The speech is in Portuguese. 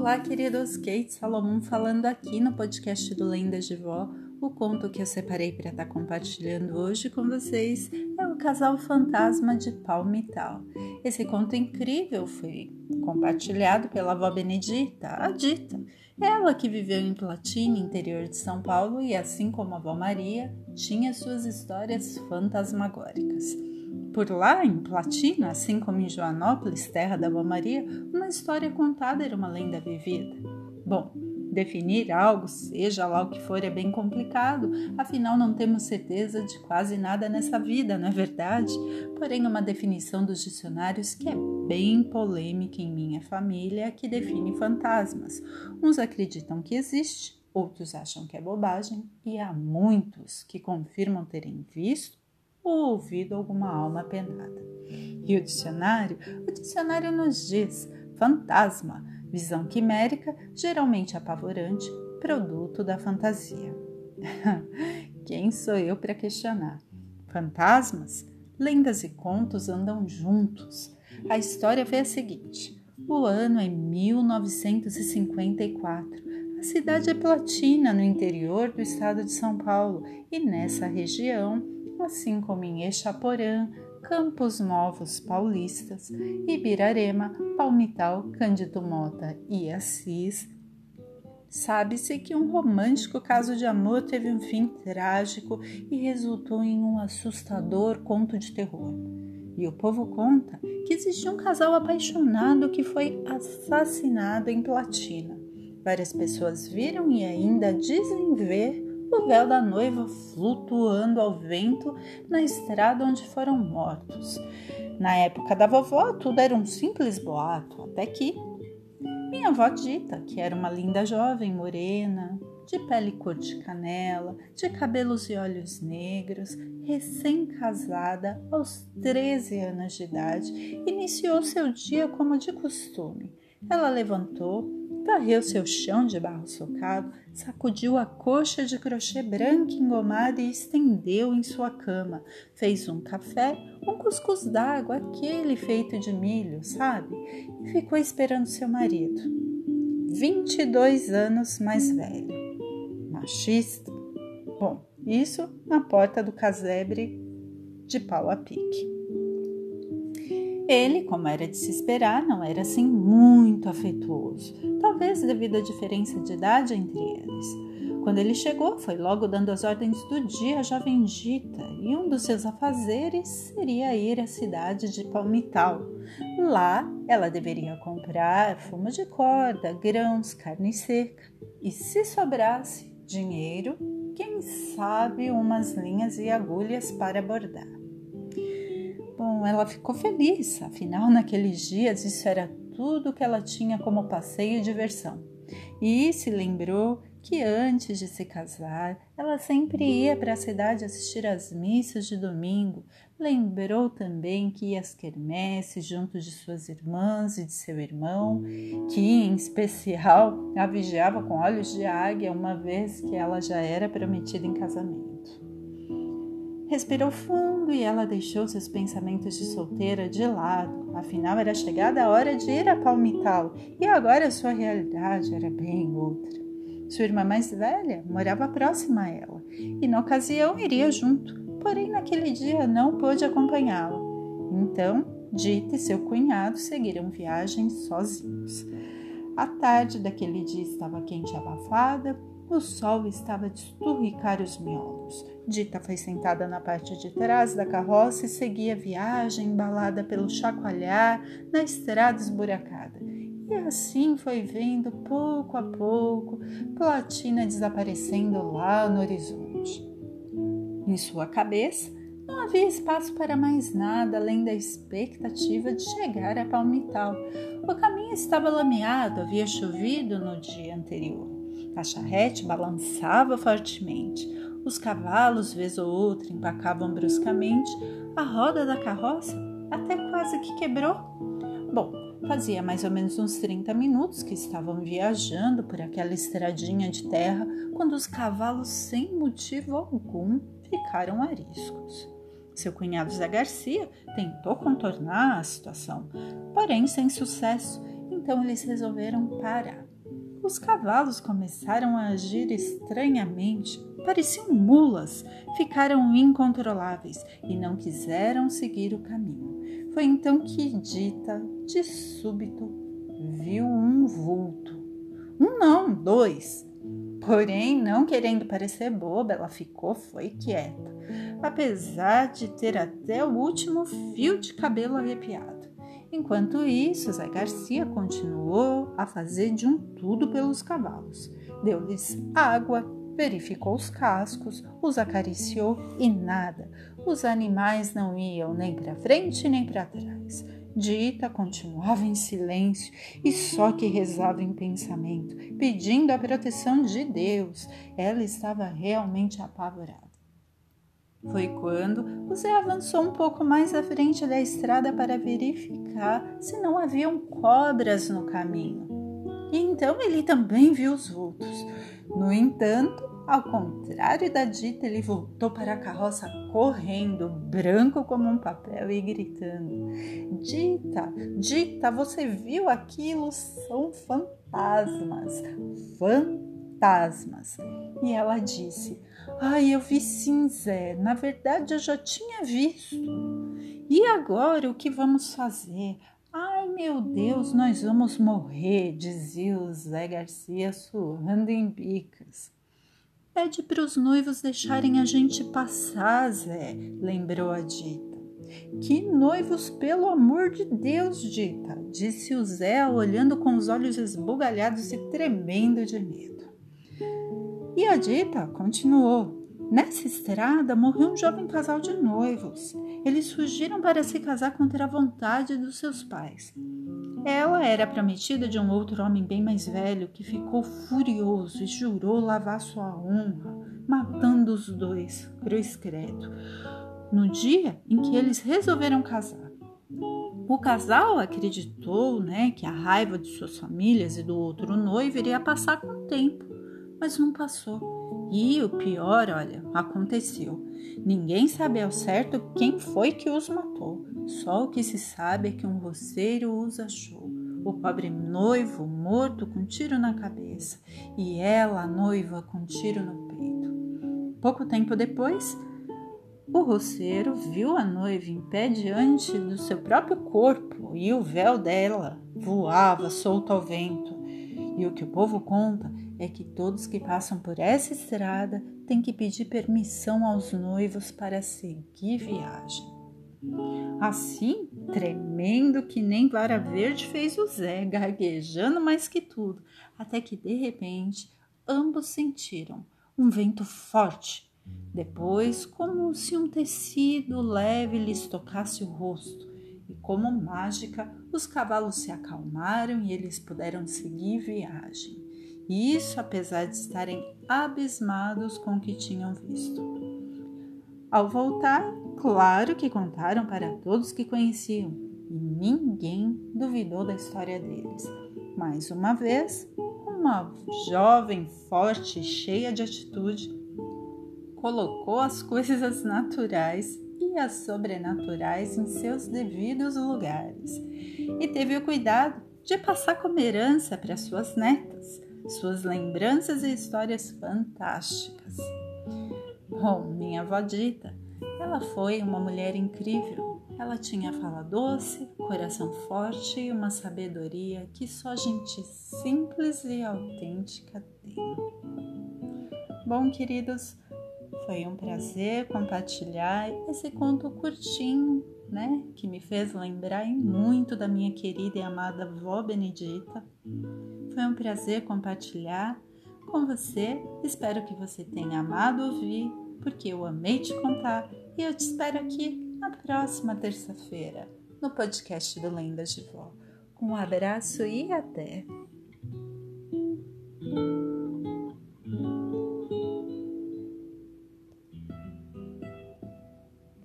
Olá, queridos, Kate Salomão falando aqui no podcast do Lendas de Vó. O conto que eu separei para estar tá compartilhando hoje com vocês é o Casal Fantasma de Palmital. Esse conto incrível foi compartilhado pela avó Benedita, a Dita. Ela que viveu em Platina, interior de São Paulo, e assim como a avó Maria, tinha suas histórias fantasmagóricas. Por lá, em Platina, assim como em Joanópolis, terra da Avó Maria, uma história contada era uma lenda vivida. Bom, definir algo, seja lá o que for, é bem complicado, afinal não temos certeza de quase nada nessa vida, não é verdade? Porém, uma definição dos dicionários que é bem polêmica em minha família que define fantasmas. Uns acreditam que existe, outros acham que é bobagem, e há muitos que confirmam terem visto ou ouvido alguma alma penada. E o dicionário? O dicionário nos diz fantasma, visão quimérica, geralmente apavorante, produto da fantasia. Quem sou eu para questionar? Fantasmas? Lendas e contos andam juntos. A história foi a seguinte: o ano é 1954. A cidade é Platina, no interior do estado de São Paulo, e nessa região assim como em Echaporã, Campos Novos Paulistas, Ibirarema, Palmital, Cândido Mota e Assis. Sabe-se que um romântico caso de amor teve um fim trágico e resultou em um assustador conto de terror. E o povo conta que existiu um casal apaixonado que foi assassinado em Platina. Várias pessoas viram e ainda dizem ver o véu da noiva flutuando ao vento na estrada onde foram mortos. Na época da vovó, tudo era um simples boato, até que minha avó dita que era uma linda jovem morena, de pele cor de canela, de cabelos e olhos negros, recém-casada aos 13 anos de idade, iniciou seu dia como de costume. Ela levantou, varreu seu chão de barro socado, sacudiu a coxa de crochê branca engomada e estendeu em sua cama. Fez um café, um cuscuz d'água, aquele feito de milho, sabe? E ficou esperando seu marido. 22 anos mais velho. Machista? Bom, isso na porta do casebre de pau a pique. Ele, como era de se esperar, não era assim muito afetuoso, talvez devido à diferença de idade entre eles. Quando ele chegou, foi logo dando as ordens do dia à jovem Dita, e um dos seus afazeres seria ir à cidade de Palmital. Lá, ela deveria comprar fumo de corda, grãos, carne seca e, se sobrasse dinheiro, quem sabe umas linhas e agulhas para bordar. Bom, ela ficou feliz, afinal, naqueles dias isso era tudo que ela tinha como passeio e diversão. E se lembrou que antes de se casar, ela sempre ia para a cidade assistir às missas de domingo. Lembrou também que ia às quermesses junto de suas irmãs e de seu irmão, que em especial a vigiava com olhos de águia, uma vez que ela já era prometida em casamento. Respirou fundo e ela deixou seus pensamentos de solteira de lado. Afinal, era chegada a hora de ir a Palmital e agora sua realidade era bem outra. Sua irmã mais velha morava próxima a ela e, na ocasião, iria junto, porém, naquele dia não pôde acompanhá-la. Então, Dita e seu cunhado seguiram viagem sozinhos. A tarde daquele dia estava quente e abafada, o sol estava a esturricar os miolos. Dita foi sentada na parte de trás da carroça e seguia a viagem embalada pelo chacoalhar na estrada esburacada. E assim foi vendo pouco a pouco Platina desaparecendo lá no horizonte. Em sua cabeça não havia espaço para mais nada além da expectativa de chegar a Palmital. O caminho estava lameado, havia chovido no dia anterior. A charrete balançava fortemente. Os cavalos, vez ou outra, empacavam bruscamente. A roda da carroça até quase que quebrou. Bom, fazia mais ou menos uns 30 minutos que estavam viajando por aquela estradinha de terra quando os cavalos, sem motivo algum, ficaram ariscos. Seu cunhado Zé Garcia tentou contornar a situação, porém sem sucesso, então eles resolveram parar. Os cavalos começaram a agir estranhamente. Pareciam mulas, ficaram incontroláveis e não quiseram seguir o caminho. Foi então que Dita, de súbito, viu um vulto. Um não, dois. Porém, não querendo parecer boba, ela ficou foi quieta, apesar de ter até o último fio de cabelo arrepiado. Enquanto isso, Zé Garcia continuou a fazer de um tudo pelos cavalos. Deu-lhes água, verificou os cascos, os acariciou e nada. Os animais não iam nem para frente nem para trás. Dita continuava em silêncio e só que rezava em pensamento, pedindo a proteção de Deus. Ela estava realmente apavorada. Foi quando o Zé avançou um pouco mais à frente da estrada para verificar se não haviam cobras no caminho. E então ele também viu os vultos. No entanto, ao contrário da Dita, ele voltou para a carroça correndo, branco como um papel e gritando: Dita, Dita, você viu aquilo? São fantasmas, fantasmas. E ela disse: Ai, eu vi sim, Zé. Na verdade, eu já tinha visto. E agora o que vamos fazer? Ai, meu Deus, nós vamos morrer, dizia o Zé Garcia surrando em bicas. Pede para os noivos deixarem a gente passar, Zé, lembrou a Dita. Que noivos, pelo amor de Deus, Dita, disse o Zé, olhando com os olhos esbugalhados e tremendo de medo. E a dita continuou. Nessa estrada morreu um jovem casal de noivos. Eles fugiram para se casar contra a vontade dos seus pais. Ela era prometida de um outro homem bem mais velho que ficou furioso e jurou lavar sua honra, matando os dois, cruz credo, no dia em que eles resolveram casar. O casal acreditou né, que a raiva de suas famílias e do outro noivo iria passar com o tempo mas não passou. E o pior, olha, aconteceu. Ninguém sabe ao certo quem foi que os matou. Só o que se sabe é que um roceiro os achou. O pobre noivo morto com tiro na cabeça e ela, a noiva, com tiro no peito. Pouco tempo depois, o roceiro viu a noiva em pé diante do seu próprio corpo e o véu dela voava solto ao vento. E o que o povo conta é que todos que passam por essa estrada têm que pedir permissão aos noivos para seguir viagem. Assim, tremendo que nem vara verde fez o Zé, gaguejando mais que tudo, até que de repente ambos sentiram um vento forte. Depois, como se um tecido leve lhes tocasse o rosto, e como mágica, os cavalos se acalmaram e eles puderam seguir viagem. Isso apesar de estarem abismados com o que tinham visto. Ao voltar, claro que contaram para todos que conheciam e ninguém duvidou da história deles. Mais uma vez, uma jovem forte e cheia de atitude colocou as coisas naturais e as sobrenaturais em seus devidos lugares e teve o cuidado de passar como herança para suas netas suas lembranças e histórias fantásticas. Bom, minha avó Dita, ela foi uma mulher incrível. Ela tinha fala doce, coração forte e uma sabedoria que só gente simples e autêntica tem. Bom, queridos, foi um prazer compartilhar esse conto curtinho, né? Que me fez lembrar muito da minha querida e amada avó Benedita. Foi um prazer compartilhar com você. Espero que você tenha amado ouvir, porque eu amei te contar e eu te espero aqui na próxima terça-feira no podcast do Lendas de Vó. Um abraço e até!